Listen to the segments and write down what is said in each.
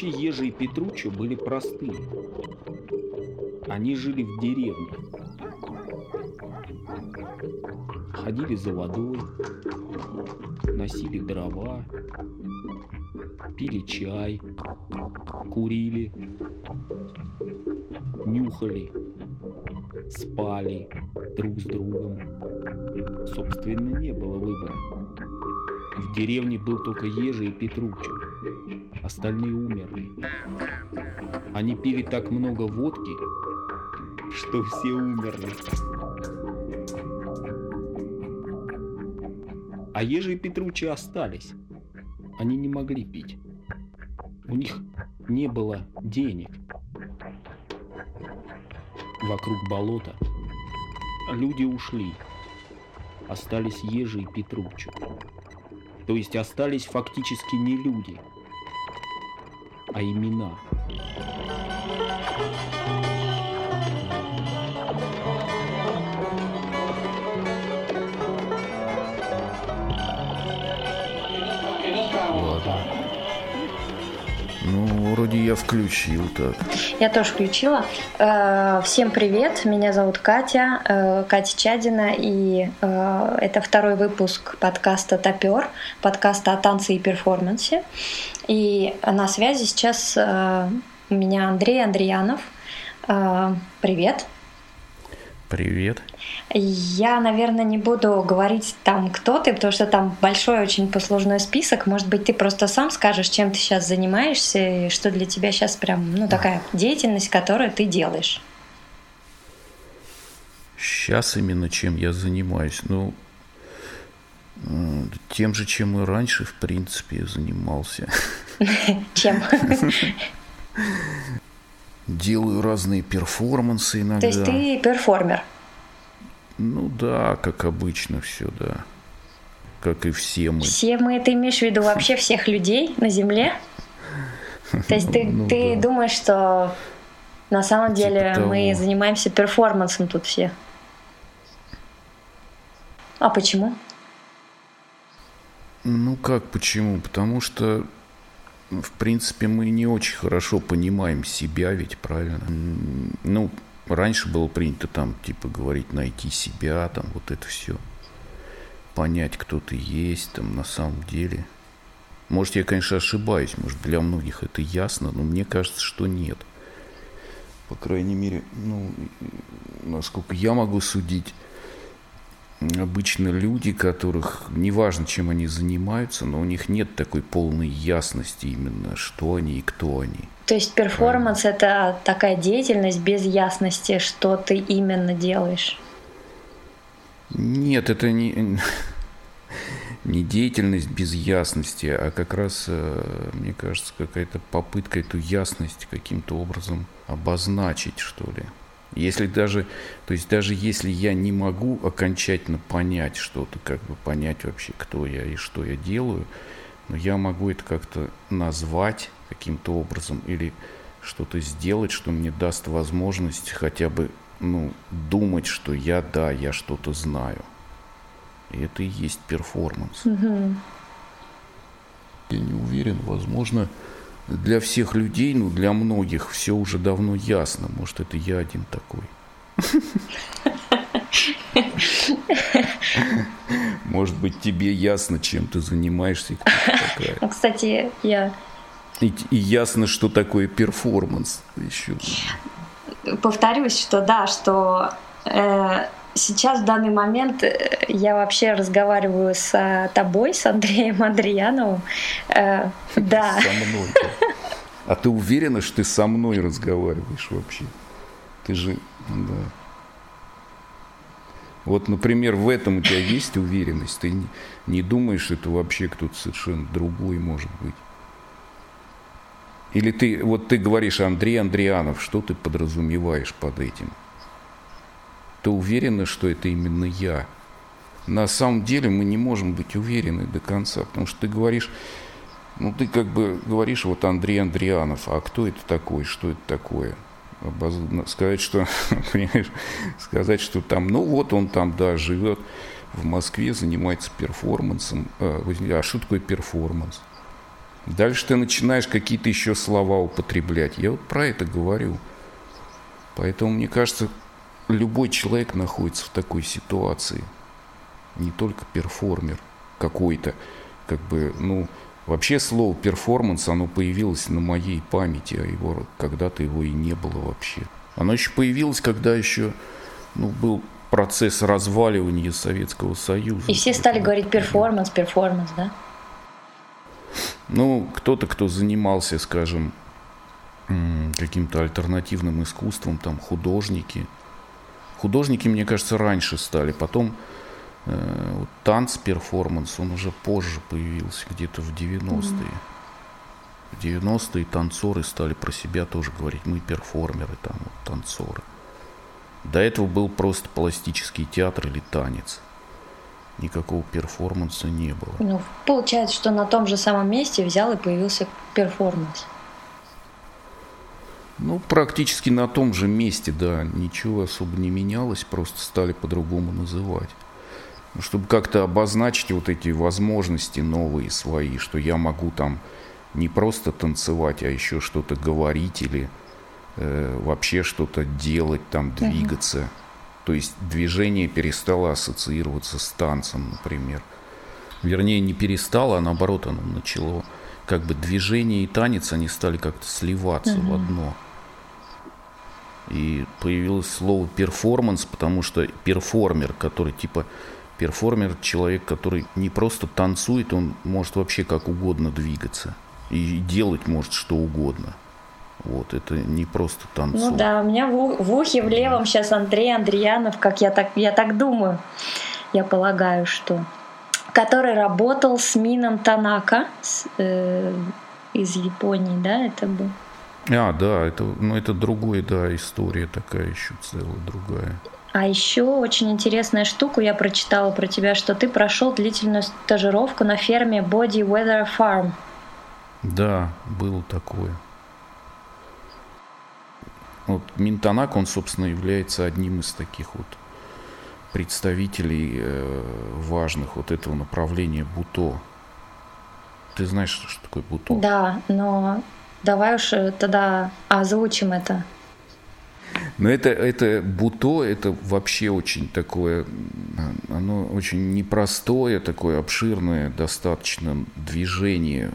Вообще Ежи и Петруччо были простые. Они жили в деревне. Ходили за водой, носили дрова, пили чай, курили, нюхали, спали друг с другом. Собственно, не было выбора. В деревне был только Ежи и Петруччо. Остальные умерли. Они пили так много водки, что все умерли. А Ежи и Петруччо остались. Они не могли пить. У них не было денег. Вокруг болота люди ушли. Остались Ежи и Петруччо. То есть остались фактически не люди, а имена. Ладно. Ну, вроде я включил так. Я тоже включила. Э, всем привет, меня зовут Катя, э, Катя Чадина, и э, это второй выпуск подкаста «Топер», подкаста о танце и перформансе. И на связи сейчас у меня Андрей Андреянов. Привет. Привет. Я, наверное, не буду говорить там, кто ты, потому что там большой очень послужной список. Может быть, ты просто сам скажешь, чем ты сейчас занимаешься, и что для тебя сейчас прям, ну, такая деятельность, которую ты делаешь. Сейчас именно чем я занимаюсь? Ну, тем же, чем и раньше, в принципе, занимался. Чем? делаю разные перформансы иногда. То есть ты перформер? Ну да, как обычно все, да. Как и все мы. Все мы, ты имеешь в виду вообще всех людей на Земле? То есть ты, ну, ты да. думаешь, что на самом типа деле того. мы занимаемся перформансом тут все? А почему? Ну как почему? Потому что в принципе, мы не очень хорошо понимаем себя, ведь правильно. Ну, раньше было принято там, типа, говорить, найти себя, там, вот это все. Понять, кто ты есть, там, на самом деле. Может, я, конечно, ошибаюсь, может, для многих это ясно, но мне кажется, что нет. По крайней мере, ну, насколько я могу судить, обычно люди, которых, неважно, чем они занимаются, но у них нет такой полной ясности именно, что они и кто они. То есть перформанс Правильно. это такая деятельность без ясности, что ты именно делаешь? Нет, это не, не деятельность без ясности, а как раз, э, мне кажется, какая-то попытка эту ясность каким-то образом обозначить, что ли. Если даже, то есть даже если я не могу окончательно понять что-то, как бы понять вообще, кто я и что я делаю, но я могу это как-то назвать каким-то образом или что-то сделать, что мне даст возможность хотя бы ну, думать, что я, да, я что-то знаю. И это и есть перформанс. Угу. Я не уверен, возможно, для всех людей, ну, для многих все уже давно ясно. Может, это я один такой. Может быть, тебе ясно, чем ты занимаешься, ты. Ну, кстати, я... И, и ясно, что такое перформанс еще. Повторюсь, что да, что э, сейчас в данный момент э, я вообще разговариваю с тобой, с Андреем Андреяновым. Э, да. Со мной. А ты уверена, что ты со мной разговариваешь вообще? Ты же, да. Вот, например, в этом у тебя есть уверенность. Ты не, думаешь, что это вообще кто-то совершенно другой может быть. Или ты, вот ты говоришь Андрей Андрианов, что ты подразумеваешь под этим? Ты уверена, что это именно я? На самом деле мы не можем быть уверены до конца, потому что ты говоришь, ну ты как бы говоришь, вот Андрей Андрианов, а кто это такой, что это такое? Сказать, что, понимаешь, сказать, что там, ну вот он там, да, живет в Москве, занимается перформансом. А, а что такое перформанс? Дальше ты начинаешь какие-то еще слова употреблять. Я вот про это говорю. Поэтому, мне кажется, любой человек находится в такой ситуации. Не только перформер какой-то. Как бы, ну, вообще слово перформанс, оно появилось на моей памяти, а его когда-то его и не было вообще. Оно еще появилось, когда еще ну, был процесс разваливания Советского Союза. И все стали говорить перформанс, перформанс, да? Ну, кто-то, кто занимался, скажем, каким-то альтернативным искусством, там художники. Художники, мне кажется, раньше стали. Потом вот, танц, перформанс, он уже позже появился, где-то в 90-е. Mm-hmm. В 90-е танцоры стали про себя тоже говорить, мы перформеры, там, вот, танцоры. До этого был просто пластический театр или танец. Никакого перформанса не было. Ну, получается, что на том же самом месте взял и появился перформанс. Ну, практически на том же месте, да. Ничего особо не менялось, просто стали по-другому называть. Ну, чтобы как-то обозначить вот эти возможности новые свои, что я могу там не просто танцевать, а еще что-то говорить или э, вообще что-то делать, там двигаться. Угу. То есть движение перестало ассоциироваться с танцем, например. Вернее, не перестало, а наоборот оно начало. Как бы движение и танец, они стали как-то сливаться угу. в одно. И появилось слово перформанс, потому что перформер, который типа перформер, человек, который не просто танцует, он может вообще как угодно двигаться и делать может что угодно. Вот, это не просто танцор. Ну да, у меня в, в ухе в левом сейчас Андрей Андреянов, как я так, я так думаю, я полагаю, что который работал с Мином Танака с, э, из Японии, да, это был? А, да, это, ну, это другая, да, история такая еще целая, другая. А еще очень интересная штука я прочитала про тебя, что ты прошел длительную стажировку на ферме Body Weather Farm. Да, было такое. Вот Минтанак, он, собственно, является одним из таких вот представителей э, важных вот этого направления Буто. Ты знаешь, что такое Буто? Да, но давай уж э, тогда озвучим это. Но это, это буто, это вообще очень такое, оно очень непростое, такое обширное достаточно движение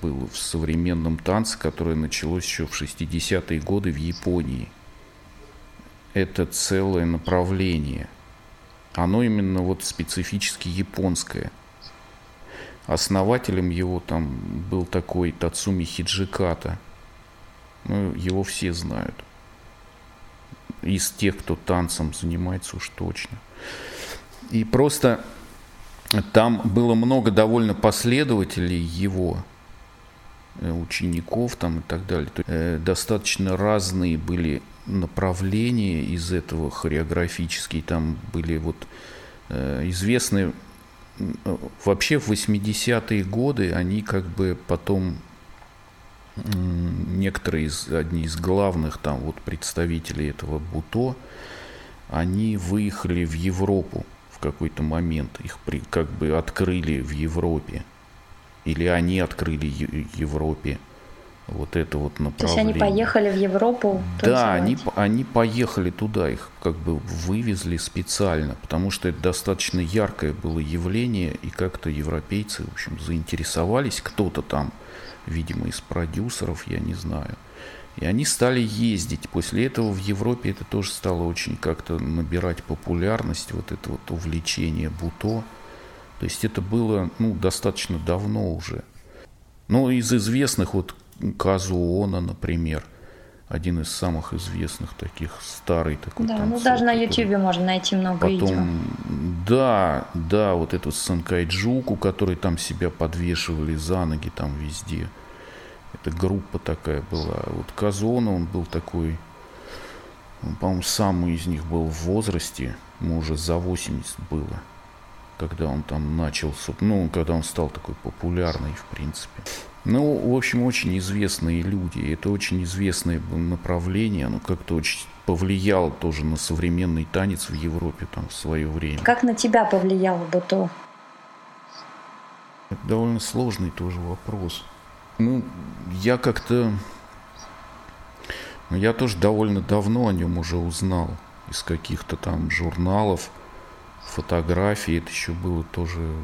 было в современном танце, которое началось еще в 60-е годы в Японии. Это целое направление. Оно именно вот специфически японское. Основателем его там был такой Тацуми Хиджиката. Ну, его все знают из тех, кто танцем занимается уж точно. И просто там было много довольно последователей его, э, учеников там и так далее. Э, достаточно разные были направления из этого хореографические. Там были вот э, известные вообще в 80-е годы они как бы потом некоторые из, одни из главных там вот представителей этого Буто, они выехали в Европу в какой-то момент, их при, как бы открыли в Европе, или они открыли Европе. Вот это вот направление. То есть они поехали в Европу? Да, они, они поехали туда, их как бы вывезли специально, потому что это достаточно яркое было явление, и как-то европейцы, в общем, заинтересовались, кто-то там видимо, из продюсеров, я не знаю. И они стали ездить. После этого в Европе это тоже стало очень как-то набирать популярность, вот это вот увлечение буто. То есть это было ну, достаточно давно уже. Но из известных, вот Казуона, например, один из самых известных таких, старый такой Да, танцор, ну даже на Ютубе можно найти много Потом, видео. Да, да, вот этот Санкайджуку, который там себя подвешивали за ноги там везде. Это группа такая была. Вот Казона, он был такой, он, по-моему, самый из них был в возрасте, ему уже за 80 было, когда он там начал, ну, когда он стал такой популярный, в принципе. Ну, в общем, очень известные люди. Это очень известное направление. Оно как-то очень повлияло тоже на современный танец в Европе там в свое время. Как на тебя повлияло бы то? Это довольно сложный тоже вопрос. Ну, я как-то... Ну, я тоже довольно давно о нем уже узнал. Из каких-то там журналов, фотографий. Это еще было тоже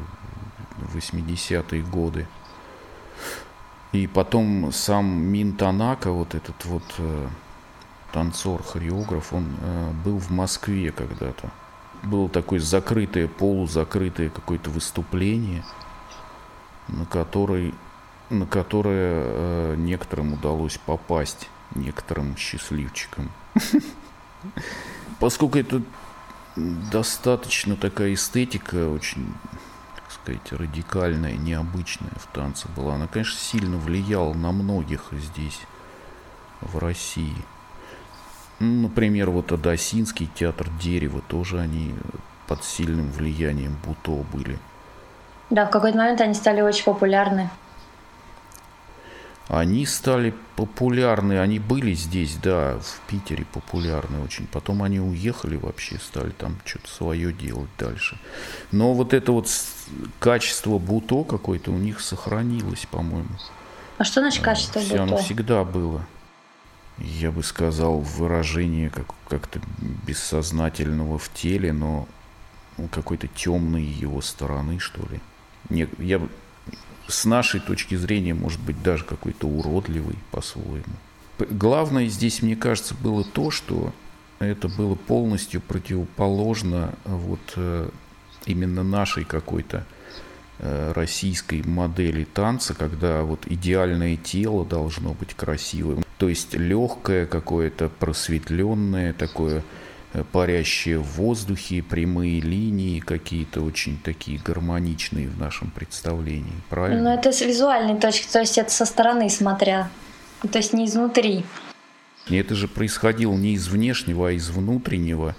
80-е годы. И потом сам Мин Танака, вот этот вот э, танцор, хореограф, он э, был в Москве когда-то. Было такое закрытое, полузакрытое какое-то выступление, на, который, на которое э, некоторым удалось попасть, некоторым счастливчикам. Поскольку это достаточно такая эстетика, очень сказать, радикальная, необычная в танце была. Она, конечно, сильно влияла на многих здесь, в России. Ну, например, вот Адасинский театр дерева, тоже они под сильным влиянием Буто были. Да, в какой-то момент они стали очень популярны. Они стали популярны, они были здесь, да, в Питере популярны очень. Потом они уехали вообще, стали там что-то свое делать дальше. Но вот это вот качество буто какое-то у них сохранилось, по-моему. А что значит качество Все, буто? Оно всегда было. Я бы сказал, выражение как, как-то бессознательного в теле, но какой-то темной его стороны, что ли. Не, я с нашей точки зрения, может быть, даже какой-то уродливый по-своему. Главное здесь, мне кажется, было то, что это было полностью противоположно вот э, именно нашей какой-то э, российской модели танца, когда вот идеальное тело должно быть красивым. То есть легкое какое-то, просветленное такое, Э, парящие в воздухе, прямые линии какие-то очень такие гармоничные в нашем представлении, правильно? Ну, это с визуальной точки, то есть это со стороны смотря, то есть не изнутри. И это же происходило не из внешнего, а из внутреннего,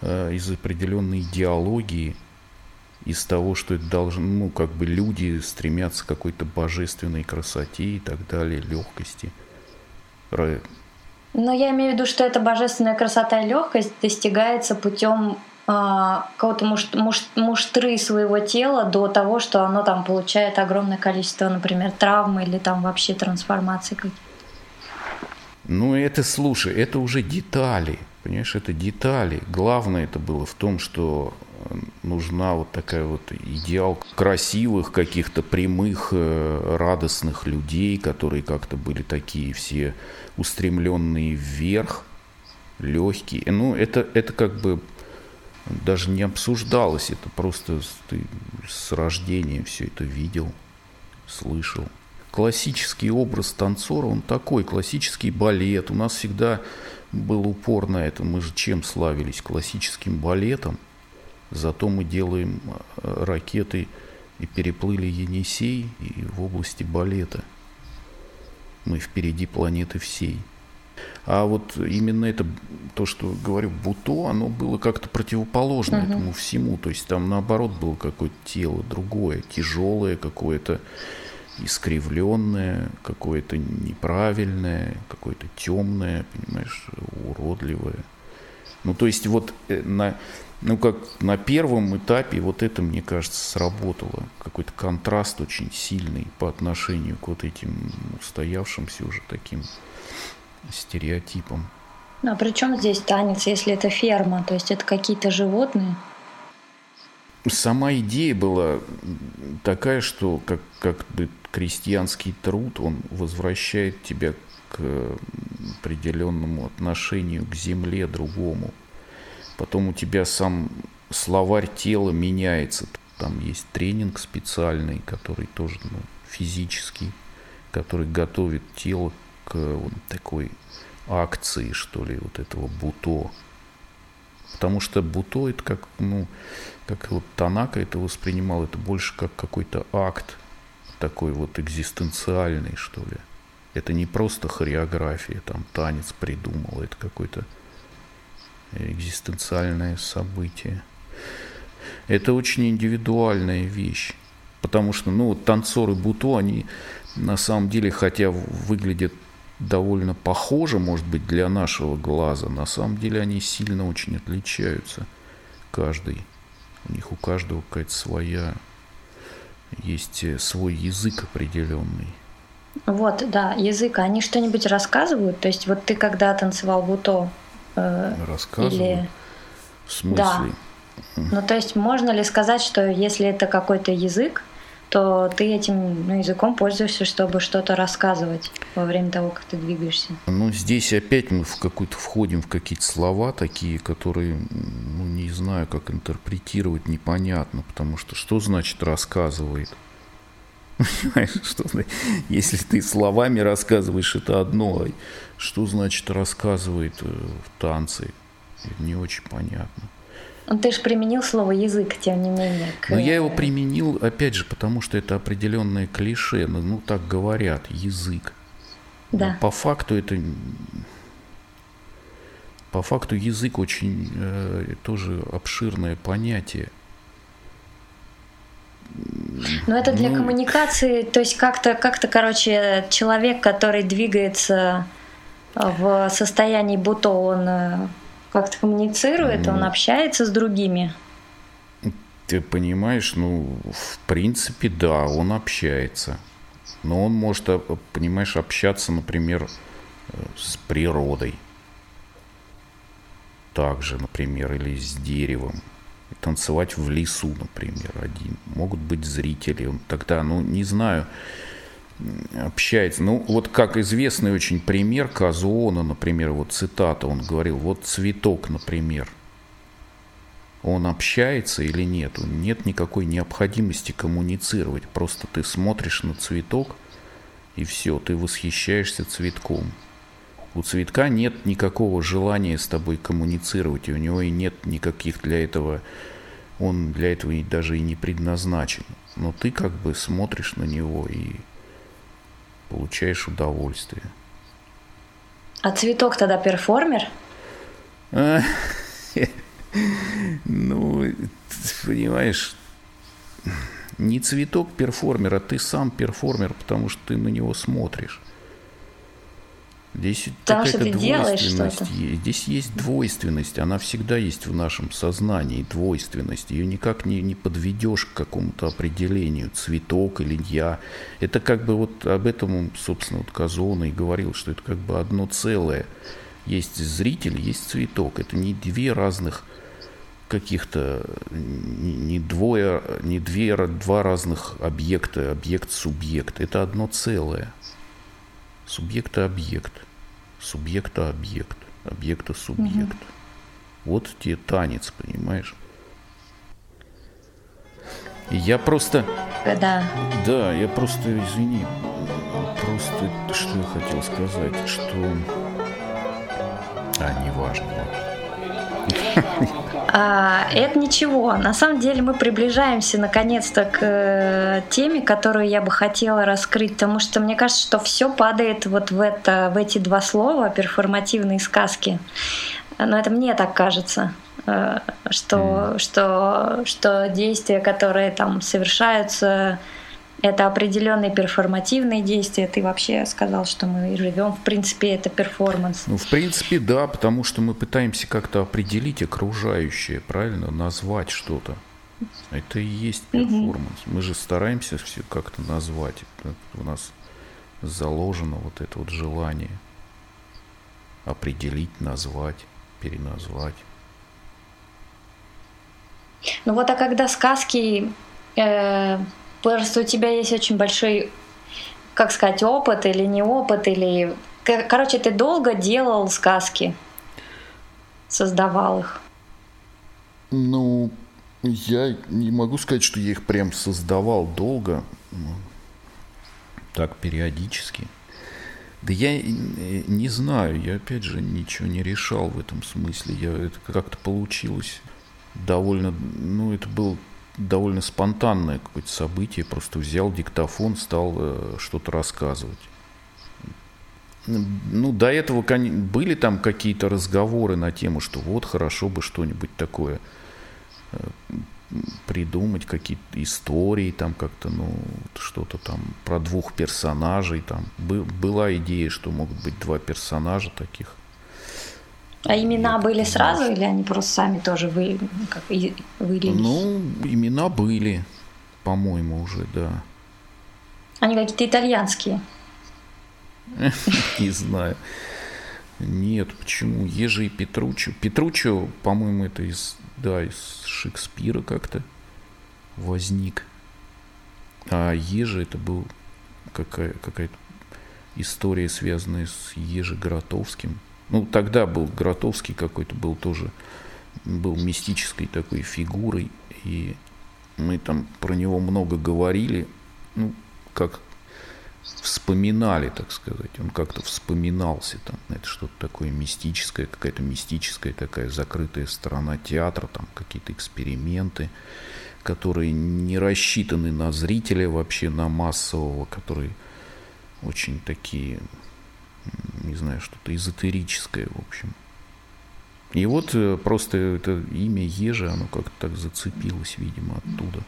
э, из определенной идеологии, из того, что это должно, ну, как бы люди стремятся к какой-то божественной красоте и так далее, легкости. Но я имею в виду, что эта божественная красота и легкость достигается путем а, какого-то муш, муш, муштры своего тела до того, что оно там получает огромное количество, например, травм или там вообще трансформации какие-то. Ну, это, слушай, это уже детали, понимаешь, это детали. Главное это было в том, что нужна вот такая вот идеал красивых, каких-то прямых, э, радостных людей, которые как-то были такие все устремленные вверх, легкие. Ну, это, это как бы даже не обсуждалось, это просто ты с рождения все это видел, слышал. Классический образ танцора, он такой, классический балет. У нас всегда был упор на это. Мы же чем славились? Классическим балетом. Зато мы делаем э, ракеты и переплыли Енисей и в области балета. Мы впереди планеты всей. А вот именно это, то, что говорю, буто, оно было как-то противоположно uh-huh. этому всему. То есть там наоборот было какое-то тело другое, тяжелое какое-то, искривленное, какое-то неправильное, какое-то темное, понимаешь, уродливое. Ну, то есть вот э, на, ну, как на первом этапе вот это, мне кажется, сработало. Какой-то контраст очень сильный по отношению к вот этим устоявшимся уже таким стереотипам. Ну, а при чем здесь танец, если это ферма? То есть это какие-то животные? Сама идея была такая, что как, как бы крестьянский труд, он возвращает тебя к определенному отношению к земле другому. Потом у тебя сам словарь тела меняется. Там есть тренинг специальный, который тоже ну, физический, который готовит тело к вот такой акции, что ли, вот этого буто. Потому что буто это как, ну, как вот Танака это воспринимал, это больше как какой-то акт такой вот экзистенциальный, что ли. Это не просто хореография, там танец придумал, это какой-то экзистенциальное событие. Это очень индивидуальная вещь. Потому что, ну, танцоры Буто, они на самом деле, хотя выглядят довольно похоже, может быть, для нашего глаза, на самом деле они сильно очень отличаются. Каждый. У них у каждого какая-то своя, есть свой язык определенный. Вот, да, язык. Они что-нибудь рассказывают? То есть вот ты когда танцевал буто? Э? Или... В смысле? Да. Ну, то есть можно ли сказать, что если это какой-то язык, то ты этим ну, языком пользуешься, чтобы что-то рассказывать во время того, как ты двигаешься. Ну, здесь опять мы в какой-то входим в какие-то слова такие, которые, ну, не знаю, как интерпретировать, непонятно, потому что что значит рассказывает? Понимаешь, что если ты словами рассказываешь, это одно, а что значит рассказывает э, в танце? Не очень понятно. Ну, ты же применил слово язык, тем не менее. К... Но я его применил, опять же, потому что это определенное клише. Ну, ну так говорят, язык. Да. Но по факту это... По факту язык очень э, тоже обширное понятие. Но это для ну... коммуникации, то есть как-то, как-то, короче, человек, который двигается в состоянии будто он э, как-то коммуницирует, ну, он общается с другими. Ты понимаешь, ну, в принципе, да, он общается. Но он может, э, понимаешь, общаться, например, э, с природой. Также, например, или с деревом. Танцевать в лесу, например, один. Могут быть зрители. Он тогда, ну, не знаю, общается. Ну, вот как известный очень пример Казуона, например, вот цитата, он говорил, вот цветок, например, он общается или нет? Нет никакой необходимости коммуницировать. Просто ты смотришь на цветок, и все, ты восхищаешься цветком. У цветка нет никакого желания с тобой коммуницировать, и у него и нет никаких для этого, он для этого даже и не предназначен. Но ты как бы смотришь на него и получаешь удовольствие. А цветок тогда перформер? Ну, понимаешь, не цветок перформер, а ты сам перформер, потому что ты на него смотришь. Здесь какая-то двойственность есть. Здесь есть двойственность, она всегда есть в нашем сознании, двойственность. Ее никак не, не подведешь к какому-то определению, цветок или я. Это как бы вот об этом, собственно, вот Казона и говорил, что это как бы одно целое. Есть зритель, есть цветок. Это не две разных каких-то, не, не двое, не две, два разных объекта, объект-субъект. Это одно целое. Субъекта-объект субъекта-объект, объекта-субъект. Угу. Вот тебе танец, понимаешь? И я просто... Да. Да, я просто, извини, просто что я хотел сказать, что... А, неважно. А, это ничего. На самом деле мы приближаемся наконец-то к э, теме, которую я бы хотела раскрыть, потому что мне кажется, что все падает вот в, это, в эти два слова перформативные сказки. Но это мне так кажется э, что, mm. что, что действия, которые там совершаются это определенные перформативные действия. Ты вообще сказал, что мы живем, в принципе, это перформанс. Ну, в принципе, да, потому что мы пытаемся как-то определить окружающее, правильно, назвать что-то. Это и есть перформанс. Угу. Мы же стараемся все как-то назвать. У нас заложено вот это вот желание определить, назвать, переназвать. Ну вот, а когда сказки э, Просто у тебя есть очень большой, как сказать, опыт или не опыт, или... Короче, ты долго делал сказки, создавал их. Ну, я не могу сказать, что я их прям создавал долго. Ну, так, периодически. Да я не знаю, я опять же ничего не решал в этом смысле. Я, это как-то получилось довольно, ну, это был довольно спонтанное какое-то событие. Просто взял диктофон, стал э, что-то рассказывать. Ну, до этого были там какие-то разговоры на тему, что вот хорошо бы что-нибудь такое э, придумать, какие-то истории там как-то, ну, что-то там про двух персонажей там. Была идея, что могут быть два персонажа таких. А имена были сразу или они просто сами тоже вы, как, вылились? Ну, имена были, по-моему, уже, да. Они какие-то итальянские? Не знаю. Нет, почему? Ежи и Петруччо. Петруччо, по-моему, это из, да, из Шекспира как-то возник. А Ежи это был какая, какая-то история, связанная с Ежи Гротовским. Ну, тогда был Гротовский какой-то, был тоже, был мистической такой фигурой, и мы там про него много говорили, ну, как вспоминали, так сказать. Он как-то вспоминался там. Это что-то такое мистическое, какая-то мистическая такая закрытая сторона театра, там какие-то эксперименты, которые не рассчитаны на зрителя вообще, на массового, которые очень такие, не знаю, что-то эзотерическое, в общем. И вот э, просто это имя Ежи, оно как-то так зацепилось, видимо, оттуда.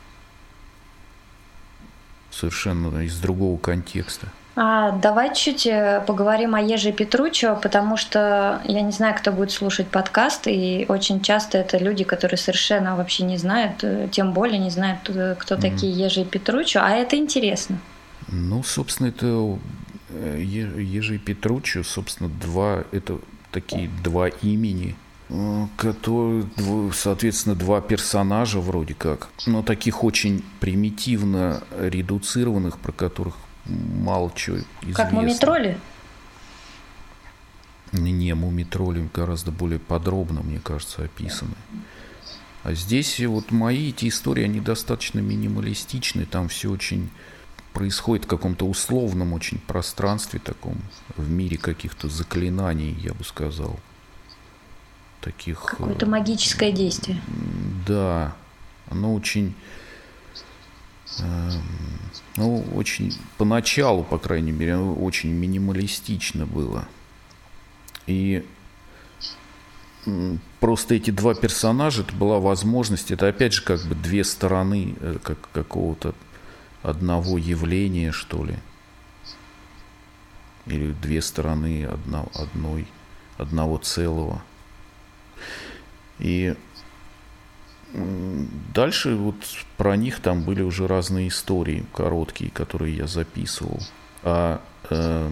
Совершенно из другого контекста. А, давай чуть э, поговорим о Еже Петручо, потому что я не знаю, кто будет слушать подкаст, и очень часто это люди, которые совершенно вообще не знают, э, тем более не знают, кто mm такие Ежи Петручо, а это интересно. Ну, собственно, это Ежи Петручо, собственно, два, это такие два имени – которые, соответственно, два персонажа вроде как, но таких очень примитивно редуцированных, про которых мало чего известно. Как мумитроли? Не, мумитроли гораздо более подробно, мне кажется, описаны. А здесь вот мои эти истории, они достаточно минималистичны, там все очень происходит в каком-то условном очень пространстве таком, в мире каких-то заклинаний, я бы сказал таких... Какое-то э, магическое действие. Да, оно очень... Эм, ну, очень поначалу, по крайней мере, очень минималистично было. И просто эти два персонажа, это была возможность, это опять же как бы две стороны э, как, какого-то одного явления, что ли. Или две стороны одно, одной, одного целого. И дальше вот про них там были уже разные истории короткие, которые я записывал. А, э,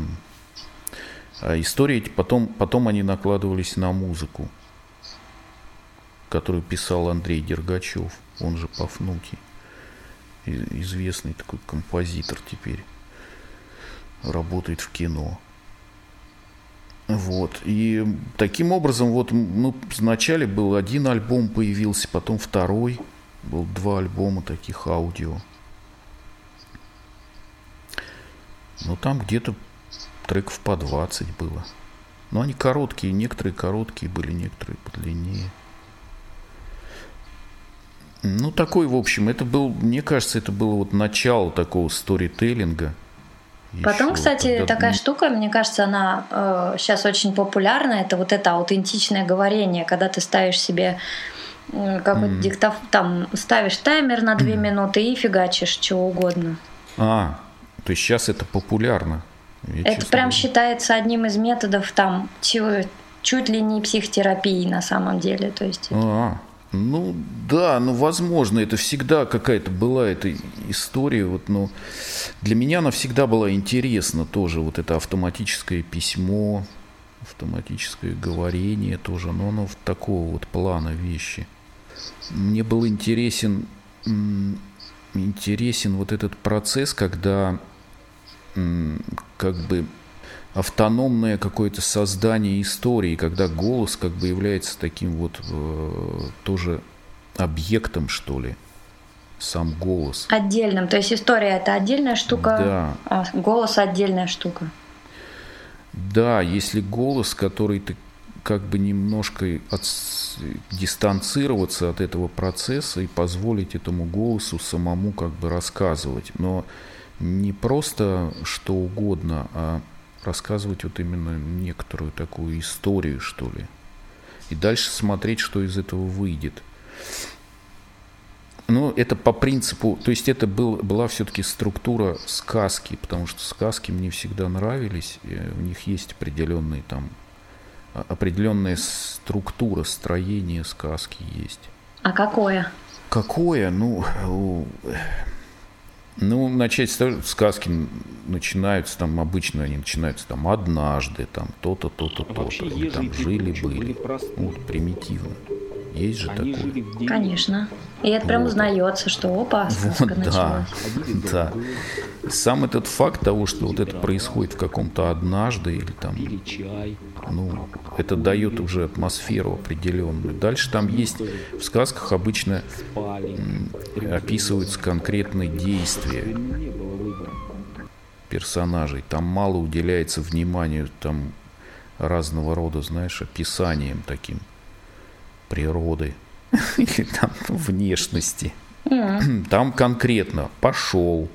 а истории потом, потом они накладывались на музыку, которую писал Андрей Дергачев, он же Пафнутий, известный такой композитор теперь, работает в кино. Вот. И таким образом, вот, ну, вначале был один альбом появился, потом второй. Был два альбома таких аудио. Ну, там где-то треков по 20 было. Но они короткие, некоторые короткие были, некоторые подлиннее. Ну, такой, в общем, это был, мне кажется, это было вот начало такого сторителлинга – Потом, кстати, когда... такая штука, мне кажется, она э, сейчас очень популярна. Это вот это аутентичное говорение, когда ты ставишь себе э, какой-то mm. диктоф, там ставишь таймер на две mm. минуты и фигачишь чего угодно. А, то есть сейчас это популярно. Я это прям считается одним из методов там чего, чуть ли не психотерапии на самом деле. То есть. А, ну да, ну возможно, это всегда какая-то была эта история, вот, но для меня она всегда была интересна тоже, вот это автоматическое письмо, автоматическое говорение тоже, но оно в такого вот плана вещи. Мне был интересен, интересен вот этот процесс, когда как бы автономное какое-то создание истории, когда голос как бы является таким вот э, тоже объектом, что ли, сам голос. Отдельным, то есть история это отдельная штука, да. а голос отдельная штука. Да, если голос, который ты как бы немножко от, дистанцироваться от этого процесса и позволить этому голосу самому как бы рассказывать, но не просто что угодно, а рассказывать вот именно некоторую такую историю, что ли. И дальше смотреть, что из этого выйдет. Ну, это по принципу, то есть это был, была все-таки структура сказки, потому что сказки мне всегда нравились, у них есть определенные там, определенная структура, строение сказки есть. А какое? Какое? Ну, Ну, начать с того, сказки начинаются там, обычно они начинаются там однажды, там то-то, то-то, то-то. Там жили-были. Ну, вот примитивно. Есть же Они такое. жили в деревне, Конечно. И это прям Вот. узнается, что опа, Вот, да. началась. Да. Сам этот факт того, что вот это происходит в каком-то однажды или там, ну, это дает уже атмосферу определенную. Дальше там есть, в сказках обычно описываются конкретные действия персонажей. Там мало уделяется вниманию там разного рода, знаешь, описаниям таким природы или там внешности. Там конкретно пошел,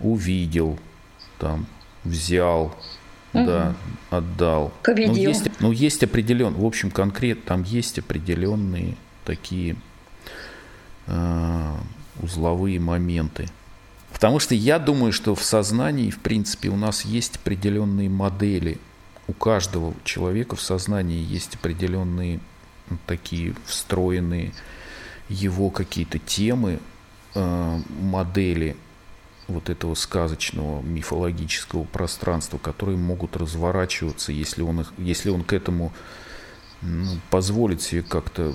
увидел, там взял, да, отдал. Победил. Ну, есть, ну, есть определен, в общем, конкретно там есть определенные такие э, узловые моменты. Потому что я думаю, что в сознании, в принципе, у нас есть определенные модели. У каждого человека в сознании есть определенные такие встроенные его какие-то темы, э, модели вот этого сказочного мифологического пространства, которые могут разворачиваться, если он, их, если он к этому ну, позволит себе как-то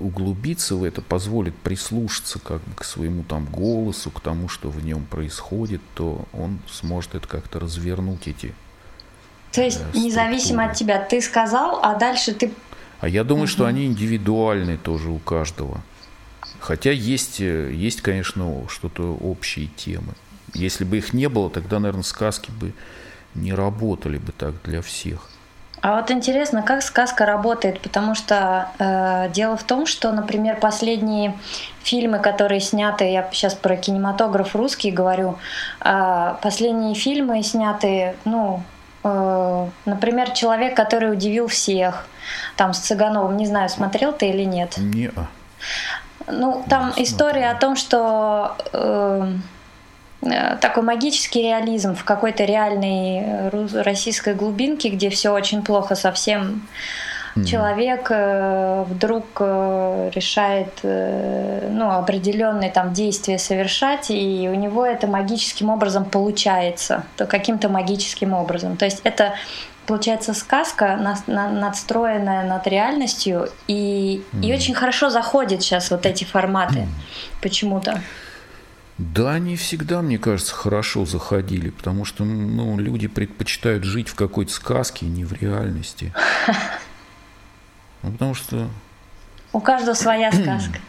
углубиться в это, позволит прислушаться как бы к своему там голосу, к тому, что в нем происходит, то он сможет это как-то развернуть эти. То есть, Э, независимо от тебя, ты сказал, а дальше ты... А я думаю, что они индивидуальны тоже у каждого. Хотя есть, э, есть, конечно, что-то общие темы. Если бы их не было, тогда, наверное, сказки бы не работали бы так для всех. А вот интересно, как сказка работает, потому что э, дело в том, что, например, последние фильмы, которые сняты, я сейчас про кинематограф русский говорю, э, последние фильмы сняты, ну, например, человек, который удивил всех, там с Цыгановым, не знаю, смотрел ты или нет. Не, Ну, там Не история о том, что э, э, такой магический реализм в какой-то реальной э, российской глубинке, где все очень плохо совсем. Человек э, вдруг э, решает э, ну, определенные там действия совершать, и у него это магическим образом получается, то каким-то магическим образом. То есть это получается сказка, надстроенная над реальностью, и, и очень хорошо заходит сейчас вот эти форматы почему-то. Да, они всегда, мне кажется, хорошо заходили, потому что ну, люди предпочитают жить в какой-то сказке, не в реальности. Ну, потому что У каждого своя сказка.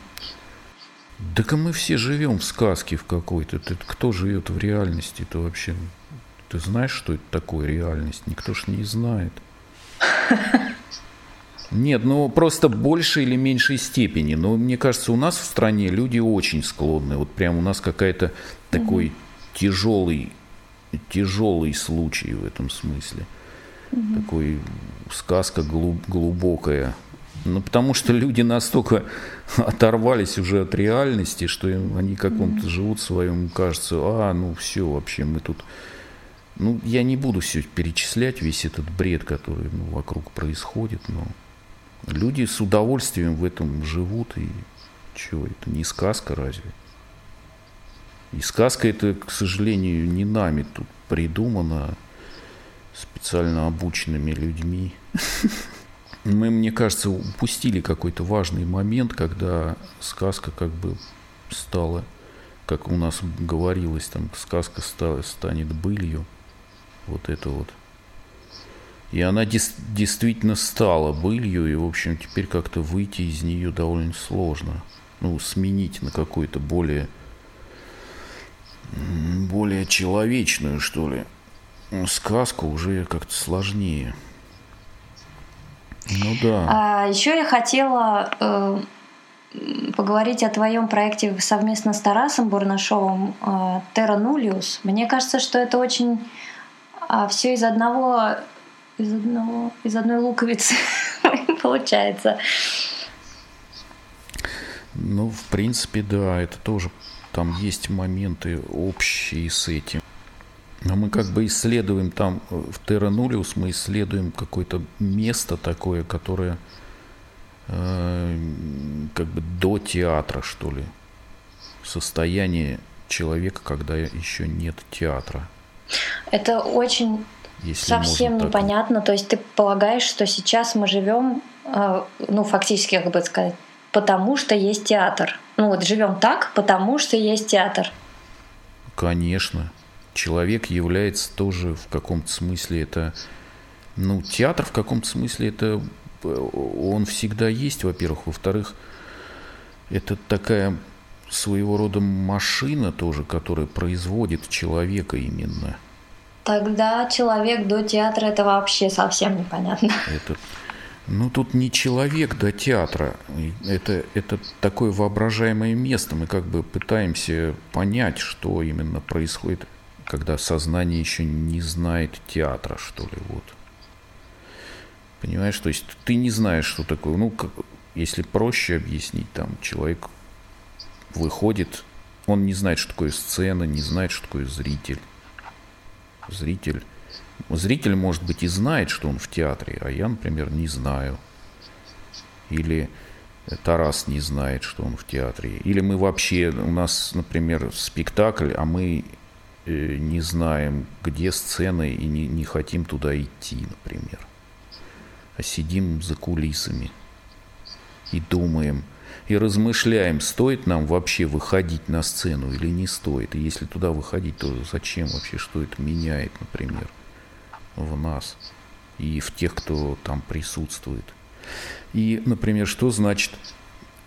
Так а мы все живем в сказке в какой-то. Ты, кто живет в реальности-то вообще? Ты знаешь, что это такое реальность? Никто ж не знает. Нет, ну просто большей или меньшей степени. Но мне кажется, у нас в стране люди очень склонны. Вот прям у нас какая-то такой тяжелый, тяжелый случай в этом смысле. Такой сказка глуб- глубокая. Ну, потому что люди настолько оторвались уже от реальности, что им- они каком-то живут своем, кажется, а, ну все, вообще мы тут... Ну, я не буду все перечислять, весь этот бред, который ну, вокруг происходит, но люди с удовольствием в этом живут, и чего, это не сказка разве? И сказка это, к сожалению, не нами тут придумана, а специально обученными людьми. Мы, мне кажется, упустили какой-то важный момент, когда сказка как бы стала, как у нас говорилось, там сказка ста- станет былью. Вот это вот. И она дес- действительно стала былью, и, в общем, теперь как-то выйти из нее довольно сложно. Ну, сменить на какую-то более, более человечную, что ли, сказку уже как-то сложнее. Ну да. А еще я хотела э, поговорить о твоем проекте совместно с Тарасом Бурнашовым э, Terra Nullius. Мне кажется, что это очень все из одного из одного из одной луковицы получается. Ну, в принципе, да, это тоже там есть моменты общие с этим. Но мы как бы исследуем там э, в Nullius мы исследуем какое-то место такое, которое э, как бы до театра, что ли. Состояние человека, когда еще нет театра? Это очень если совсем непонятно. То есть ты полагаешь, что сейчас мы живем, э, ну, фактически, как бы сказать, потому что есть театр. Ну вот живем так, потому что есть театр. Конечно. Человек является тоже в каком-то смысле это... Ну, театр в каком-то смысле это... Он всегда есть, во-первых. Во-вторых, это такая своего рода машина тоже, которая производит человека именно. Тогда человек до театра это вообще совсем непонятно. Это, ну тут не человек до театра, это, это такое воображаемое место. Мы как бы пытаемся понять, что именно происходит, когда сознание еще не знает театра, что ли, вот. Понимаешь, то есть ты не знаешь, что такое. Ну, как, если проще объяснить, там человек выходит, он не знает, что такое сцена, не знает, что такое зритель. Зритель, зритель, может быть, и знает, что он в театре, а я, например, не знаю. Или Тарас не знает, что он в театре. Или мы вообще, у нас, например, спектакль, а мы не знаем, где сцены и не, не хотим туда идти, например. А сидим за кулисами и думаем – и размышляем, стоит нам вообще выходить на сцену или не стоит. И если туда выходить, то зачем вообще, что это меняет, например, в нас и в тех, кто там присутствует. И, например, что значит,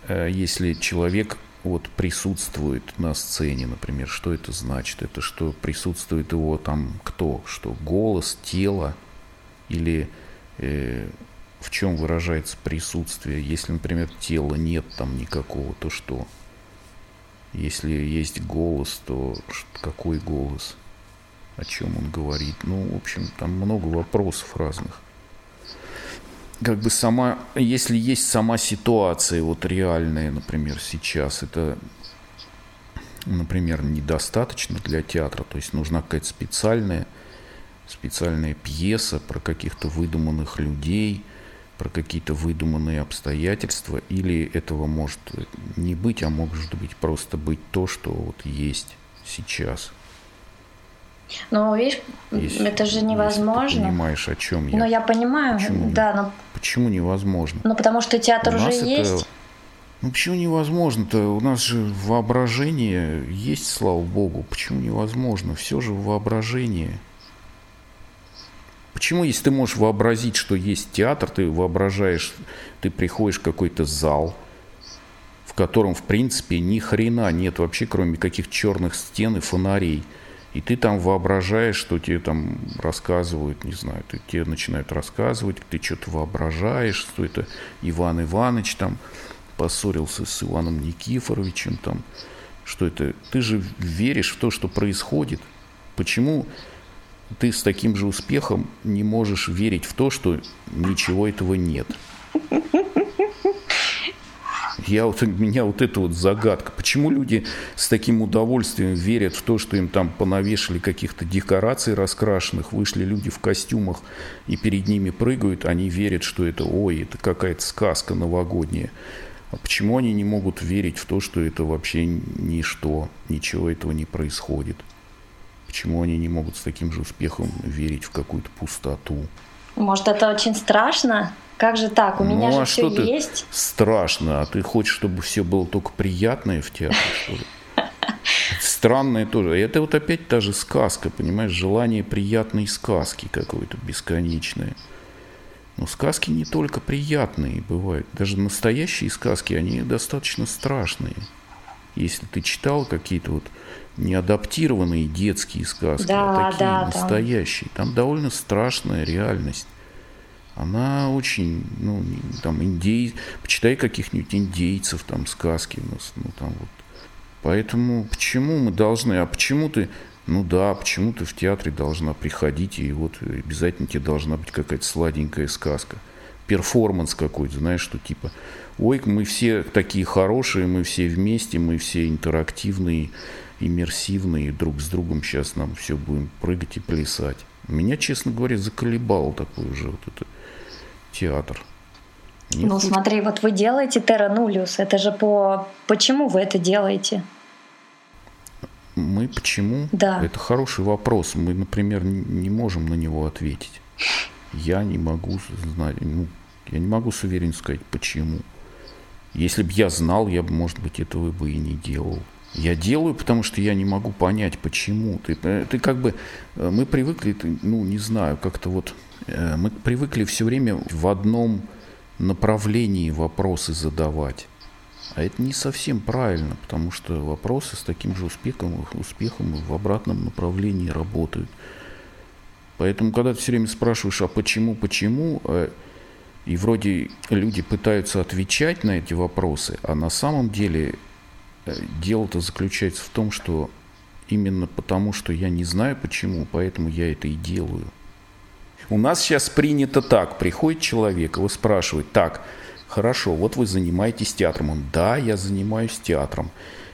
э, если человек вот присутствует на сцене, например, что это значит? Это что присутствует его там кто? Что голос, тело или э, в чем выражается присутствие. Если, например, тела нет там никакого, то что? Если есть голос, то какой голос? О чем он говорит? Ну, в общем, там много вопросов разных. Как бы сама, если есть сама ситуация, вот реальная, например, сейчас, это, например, недостаточно для театра, то есть нужна какая-то специальная, специальная пьеса про каких-то выдуманных людей – про какие-то выдуманные обстоятельства, или этого может не быть, а может быть просто быть то, что вот есть сейчас. Ну, видишь, если, это же невозможно. ты понимаешь, о чем я. Ну, я понимаю, почему, да, но... Почему невозможно? Ну, потому что театр уже это... есть. Ну, почему невозможно-то? У нас же воображение есть, слава богу. Почему невозможно? Все же воображение. Почему, если ты можешь вообразить, что есть театр, ты воображаешь, ты приходишь в какой-то зал, в котором, в принципе, ни хрена нет вообще, кроме каких черных стен и фонарей. И ты там воображаешь, что тебе там рассказывают, не знаю, ты, тебе начинают рассказывать, ты что-то воображаешь, что это Иван Иванович там поссорился с Иваном Никифоровичем там, что это. Ты же веришь в то, что происходит. Почему ты с таким же успехом не можешь верить в то, что ничего этого нет. Я вот, меня вот эта вот загадка. Почему люди с таким удовольствием верят в то, что им там понавешали каких-то декораций раскрашенных, вышли люди в костюмах и перед ними прыгают, они верят, что это, ой, это какая-то сказка новогодняя. А почему они не могут верить в то, что это вообще ничто, ничего этого не происходит? Почему они не могут с таким же успехом верить в какую-то пустоту? Может, это очень страшно? Как же так? У ну, меня же а все что есть. Страшно. А ты хочешь, чтобы все было только приятное в театре, что ли? Странное тоже. Это вот опять та же сказка, понимаешь? Желание приятной сказки какой-то бесконечной. Но сказки не только приятные бывают. Даже настоящие сказки, они достаточно страшные. Если ты читал какие-то вот не адаптированные детские сказки, да, а такие да, настоящие. Там. там довольно страшная реальность. Она очень, ну, там, индей, почитай каких-нибудь индейцев, там, сказки у нас, ну, там вот. Поэтому почему мы должны, а почему ты, ну да, почему ты в театре должна приходить, и вот обязательно тебе должна быть какая-то сладенькая сказка. Перформанс какой-то, знаешь, что типа, ой, мы все такие хорошие, мы все вместе, мы все интерактивные, иммерсивные, друг с другом сейчас нам все будем прыгать и плясать. Меня, честно говоря, заколебал такой уже вот этот театр. Не ну, смотри, вот вы делаете Terra Nullius, это же по... Почему вы это делаете? Мы почему? Да. Это хороший вопрос. Мы, например, не можем на него ответить. Я не могу знать, ну, я не могу с уверенностью сказать, почему. Если бы я знал, я бы, может быть, этого бы и не делал. Я делаю, потому что я не могу понять, почему. Ты, э, ты как бы, э, мы привыкли, ты, ну, не знаю, как-то вот, мы привыкли все время в одном направлении вопросы задавать. А это не совсем правильно, потому что вопросы с таким же успехом, успехом в обратном направлении работают. Поэтому, когда ты все время спрашиваешь, а почему, почему, и вроде люди пытаются отвечать на эти вопросы, а на самом деле Э, дело-то заключается в том, что именно потому, что я не знаю почему, поэтому я это и делаю. У нас сейчас принято так. Приходит человек, его спрашивает, так, хорошо, вот вы занимаетесь театром. Он, да, я занимаюсь театром.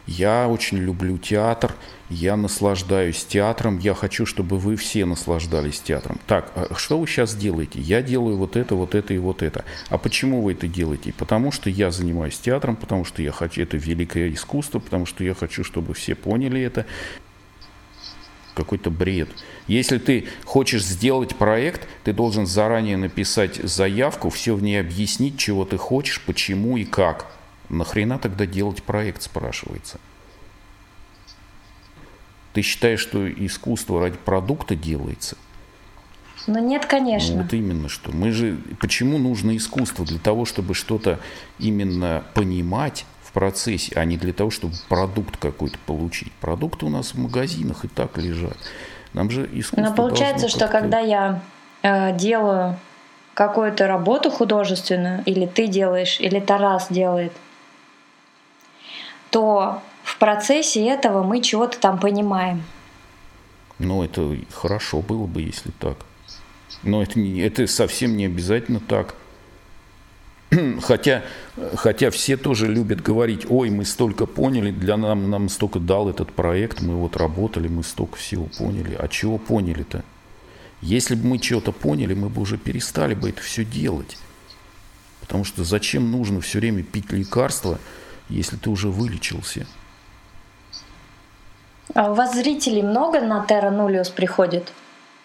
Я очень люблю театр, я наслаждаюсь театром, я хочу, чтобы вы все наслаждались театром. Так, а что вы сейчас делаете? Я делаю вот это, вот это и вот это. А почему вы это делаете? Потому что я занимаюсь театром, потому что я хочу, это великое искусство, потому что я хочу, чтобы все поняли это. Какой-то бред. Если ты хочешь сделать проект, ты должен заранее написать заявку, все в ней объяснить, чего ты хочешь, почему и как. Нахрена тогда делать проект, спрашивается. Ты считаешь, что искусство ради продукта делается? Ну нет, конечно. Ну, вот именно что. Мы же, почему нужно искусство? Для того, чтобы что-то именно понимать процессе, а не для того, чтобы продукт какой-то получить. Продукты у нас в магазинах и так лежат. Нам же искусство Но получается, что когда я э, делаю какую-то работу художественную, или ты делаешь, или Тарас делает, то в процессе этого мы чего-то там понимаем. Ну, это хорошо было бы, если так. Но это, не, это совсем не обязательно так. Хотя, хотя все тоже любят говорить, ой, мы столько поняли, для нам, нам столько дал этот проект, мы вот работали, мы столько всего поняли. А чего поняли-то? Если бы мы чего-то поняли, мы бы уже перестали бы это все делать. Потому что зачем нужно все время пить лекарства, если ты уже вылечился? А у вас зрителей много на Terra Nullius приходит?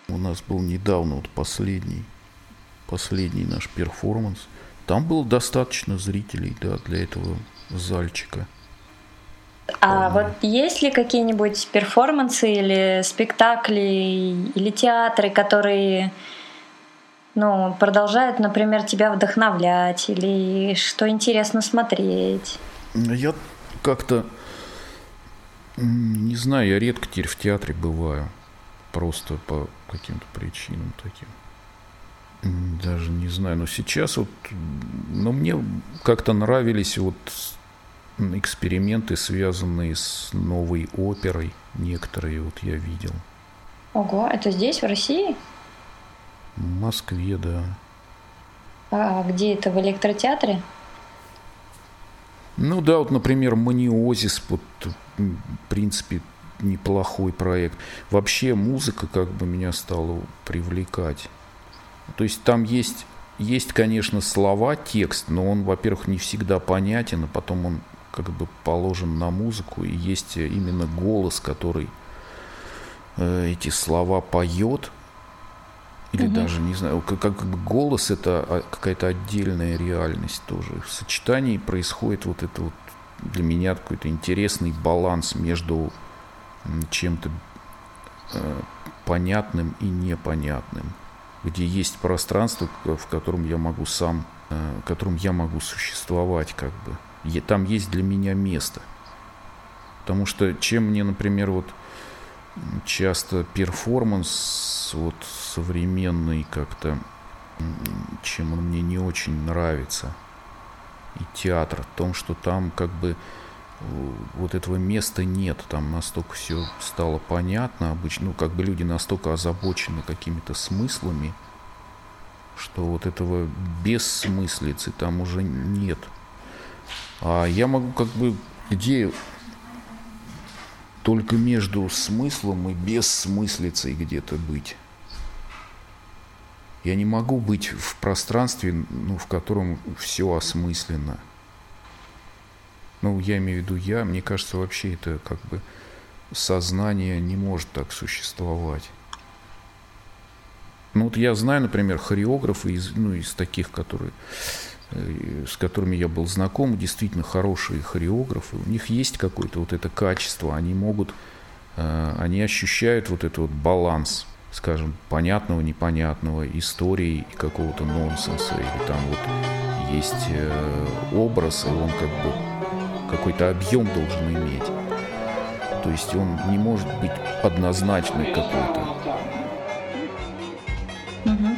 У нас был недавно вот последний, последний наш перформанс. Там было достаточно зрителей, да, для этого зальчика. А вот есть ли какие-нибудь перформансы или спектакли или театры, которые ну, продолжают, например, тебя вдохновлять или что интересно смотреть? Я как-то не знаю, я редко теперь в театре бываю. Просто по каким-то причинам таким. Даже не знаю. Но сейчас вот... Но мне как-то нравились вот эксперименты, связанные с новой оперой. Некоторые вот я видел. Ого, это здесь, в России? В Москве, да. А где это, в электротеатре? Ну да, вот, например, Маниозис, вот, в принципе, неплохой проект. Вообще музыка как бы меня стала привлекать. То есть там есть, есть, конечно, слова, текст, но он, во-первых, не всегда понятен, а потом он как бы положен на музыку, и есть именно голос, который э, эти слова поет, или угу. даже, не знаю, как, как бы голос это а, какая-то отдельная реальность тоже. В сочетании происходит вот это вот для меня какой-то интересный баланс между чем-то э, понятным и непонятным, где есть пространство, в котором я могу сам, э, в котором я могу существовать, как бы. Там есть для меня место. Потому что чем мне, например, вот часто перформанс вот современный как-то, чем он мне не очень нравится. И театр, в том, что там как бы вот этого места нет, там настолько все стало понятно обычно, ну как бы люди настолько озабочены какими-то смыслами, что вот этого бессмыслицы там уже нет. А я могу как бы идею только между смыслом и бессмыслицей где-то быть. Я не могу быть в пространстве, ну, в котором все осмысленно. Ну, я имею в виду я, мне кажется, вообще это как бы сознание не может так существовать. Ну вот я знаю, например, хореографы из, ну, из таких, которые, э, с которыми я был знаком, действительно хорошие хореографы. У них есть какое-то вот это качество, они могут, э, они ощущают вот этот вот баланс, скажем, понятного, непонятного, истории и какого-то нонсенса. Или там вот есть э, образ, и он как бы какой-то объем должен иметь. То есть он не может быть однозначный какой-то. Угу.